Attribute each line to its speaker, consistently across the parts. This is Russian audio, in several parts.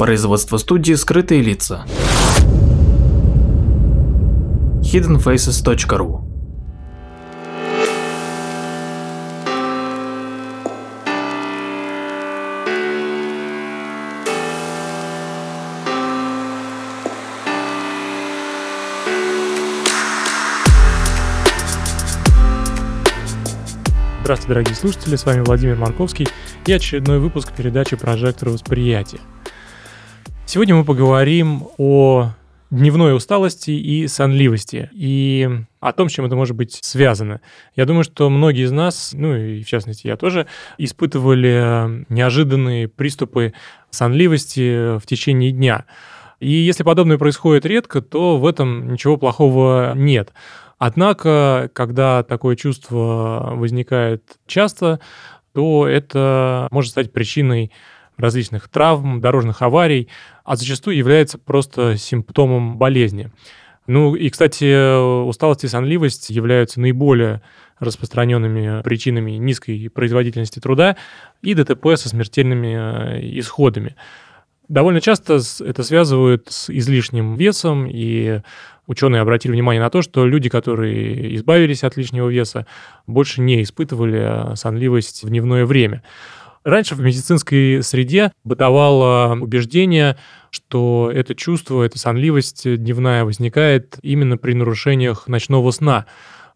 Speaker 1: Производство студии «Скрытые лица». hiddenfaces.ru
Speaker 2: Здравствуйте, дорогие слушатели, с вами Владимир Марковский и очередной выпуск передачи «Прожектор восприятия». Сегодня мы поговорим о дневной усталости и сонливости, и о том, с чем это может быть связано. Я думаю, что многие из нас, ну и в частности я тоже, испытывали неожиданные приступы сонливости в течение дня. И если подобное происходит редко, то в этом ничего плохого нет. Однако, когда такое чувство возникает часто, то это может стать причиной различных травм, дорожных аварий, а зачастую является просто симптомом болезни. Ну и, кстати, усталость и сонливость являются наиболее распространенными причинами низкой производительности труда и ДТП со смертельными э, исходами. Довольно часто это связывают с излишним весом, и ученые обратили внимание на то, что люди, которые избавились от лишнего веса, больше не испытывали сонливость в дневное время. Раньше в медицинской среде бытовало убеждение, что это чувство, эта сонливость дневная возникает именно при нарушениях ночного сна,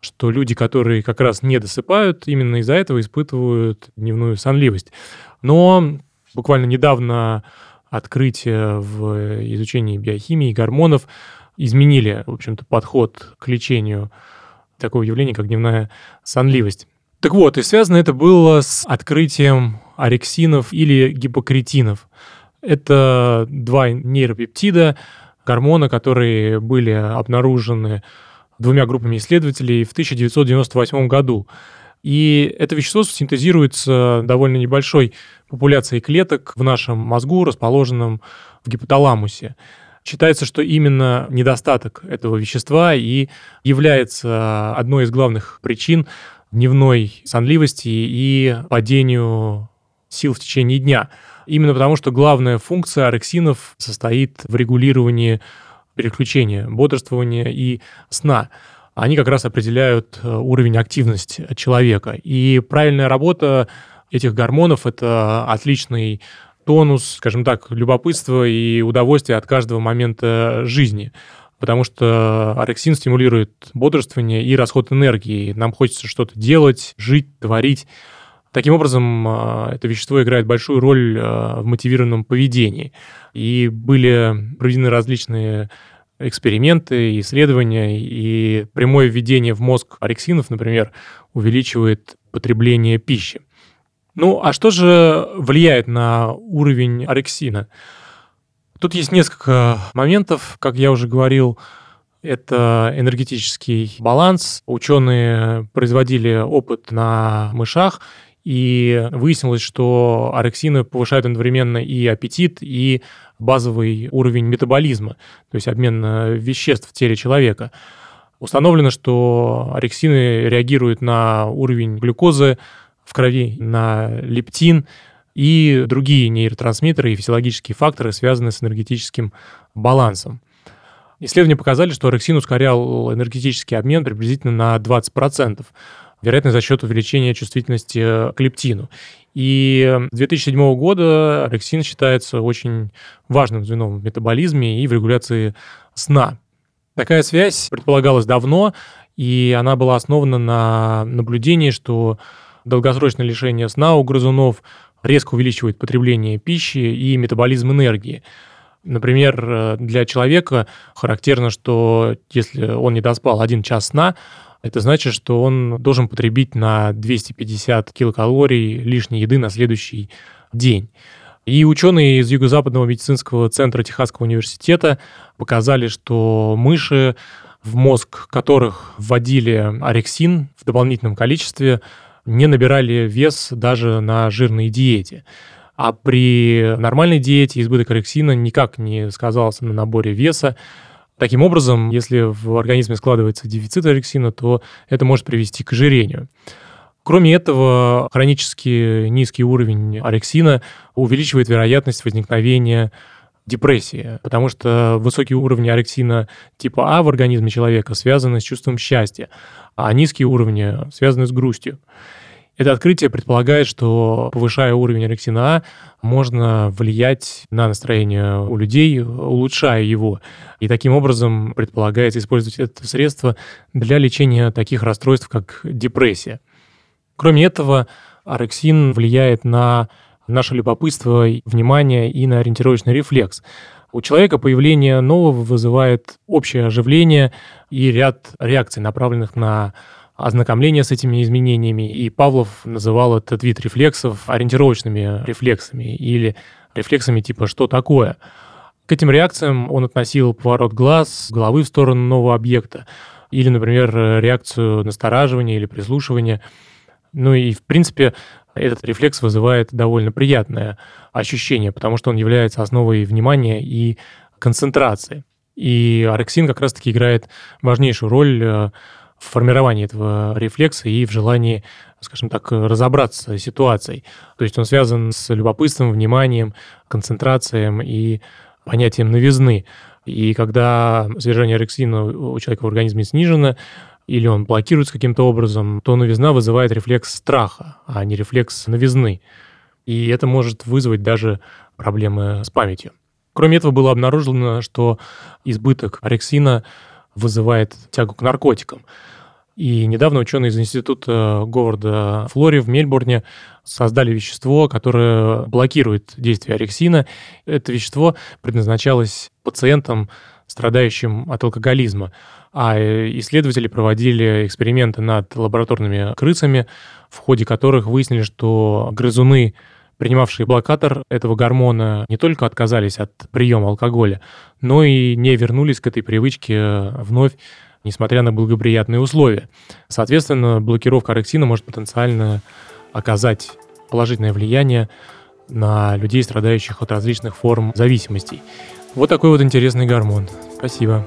Speaker 2: что люди, которые как раз не досыпают, именно из-за этого испытывают дневную сонливость. Но буквально недавно открытия в изучении биохимии, гормонов изменили, в общем-то, подход к лечению такого явления, как дневная сонливость. Так вот, и связано это было с открытием орексинов или гипокретинов. Это два нейропептида, гормона, которые были обнаружены двумя группами исследователей в 1998 году. И это вещество синтезируется довольно небольшой популяцией клеток в нашем мозгу, расположенном в гипоталамусе. Считается, что именно недостаток этого вещества и является одной из главных причин дневной сонливости и падению сил в течение дня. Именно потому, что главная функция орексинов состоит в регулировании переключения, бодрствования и сна они как раз определяют э, уровень активности человека. И правильная работа этих гормонов – это отличный тонус, скажем так, любопытства и удовольствия от каждого момента жизни. Потому что орексин стимулирует бодрствование и расход энергии. Нам хочется что-то делать, жить, творить. Таким образом, э, это вещество играет большую роль э, в мотивированном поведении. И были проведены различные эксперименты, исследования, и прямое введение в мозг орексинов, например, увеличивает потребление пищи. Ну, а что же влияет на уровень орексина? Тут есть несколько моментов, как я уже говорил, это энергетический баланс. Ученые производили опыт на мышах, и выяснилось, что орексины повышают одновременно и аппетит, и базовый уровень метаболизма, то есть обмен э, веществ в теле человека. Установлено, что орексины реагируют на уровень глюкозы в крови, на лептин и другие нейротрансмиттеры и физиологические факторы, связанные с энергетическим балансом. Исследования показали, что орексин ускорял энергетический обмен приблизительно на 20% вероятно, за счет увеличения чувствительности э, к лептину. И с 2007 года орексин считается очень важным звеном в метаболизме и в регуляции сна. Такая связь предполагалась давно, и она была основана на наблюдении, что долгосрочное лишение сна у грызунов резко увеличивает потребление пищи и метаболизм энергии. Например, э, для человека характерно, что если он не доспал один час сна, это значит, что он должен потребить на 250 килокалорий лишней еды на следующий день. И ученые из Юго-Западного медицинского центра Техасского университета показали, что мыши, в мозг которых вводили орексин в дополнительном количестве, не набирали вес даже на жирной диете. А при нормальной диете избыток орексина никак не сказался на наборе веса, Таким образом, если в организме складывается дефицит орексина, то это может привести к ожирению. Кроме этого, хронически низкий уровень орексина увеличивает вероятность возникновения депрессии, потому что высокие уровни орексина типа А в организме человека связаны с чувством счастья, а низкие уровни связаны с грустью. Это открытие предполагает, что повышая уровень орексина А, можно влиять на настроение у людей, улучшая его. И таким образом предполагается использовать это средство для лечения таких расстройств, как депрессия. Кроме этого, орексин влияет на наше любопытство, внимание и на ориентировочный рефлекс. У человека появление нового вызывает общее оживление и ряд реакций, направленных на ознакомление с этими изменениями, и Павлов называл этот вид рефлексов ориентировочными рефлексами или рефлексами типа «что такое?». К этим реакциям он относил поворот глаз, головы в сторону нового объекта, или, например, реакцию настораживания или прислушивания. Ну и, в принципе, этот рефлекс вызывает довольно приятное ощущение, потому что он является основой внимания и концентрации. И орексин как раз-таки играет важнейшую роль э, в формировании этого рефлекса и в желании, скажем так, разобраться с ситуацией. То есть он связан с любопытством, вниманием, концентрацией и понятием новизны. И когда содержание орексина у человека в организме снижено, или он блокируется каким-то образом, то новизна вызывает рефлекс страха, а не рефлекс новизны. И это может вызвать даже проблемы с памятью. Кроме этого, было обнаружено, что избыток орексина вызывает тягу к наркотикам. И недавно ученые из Института Говарда Флори в Мельбурне создали вещество, которое блокирует действие орексина. Это вещество предназначалось пациентам, страдающим от алкоголизма. А исследователи проводили эксперименты над лабораторными крысами, в ходе которых выяснили, что грызуны, принимавшие блокатор этого гормона, не только отказались от приема алкоголя, но и не вернулись к этой привычке вновь несмотря на благоприятные условия. Соответственно, блокировка орексина может потенциально оказать положительное влияние на людей, страдающих от различных форм зависимостей. Вот такой вот интересный гормон. Спасибо.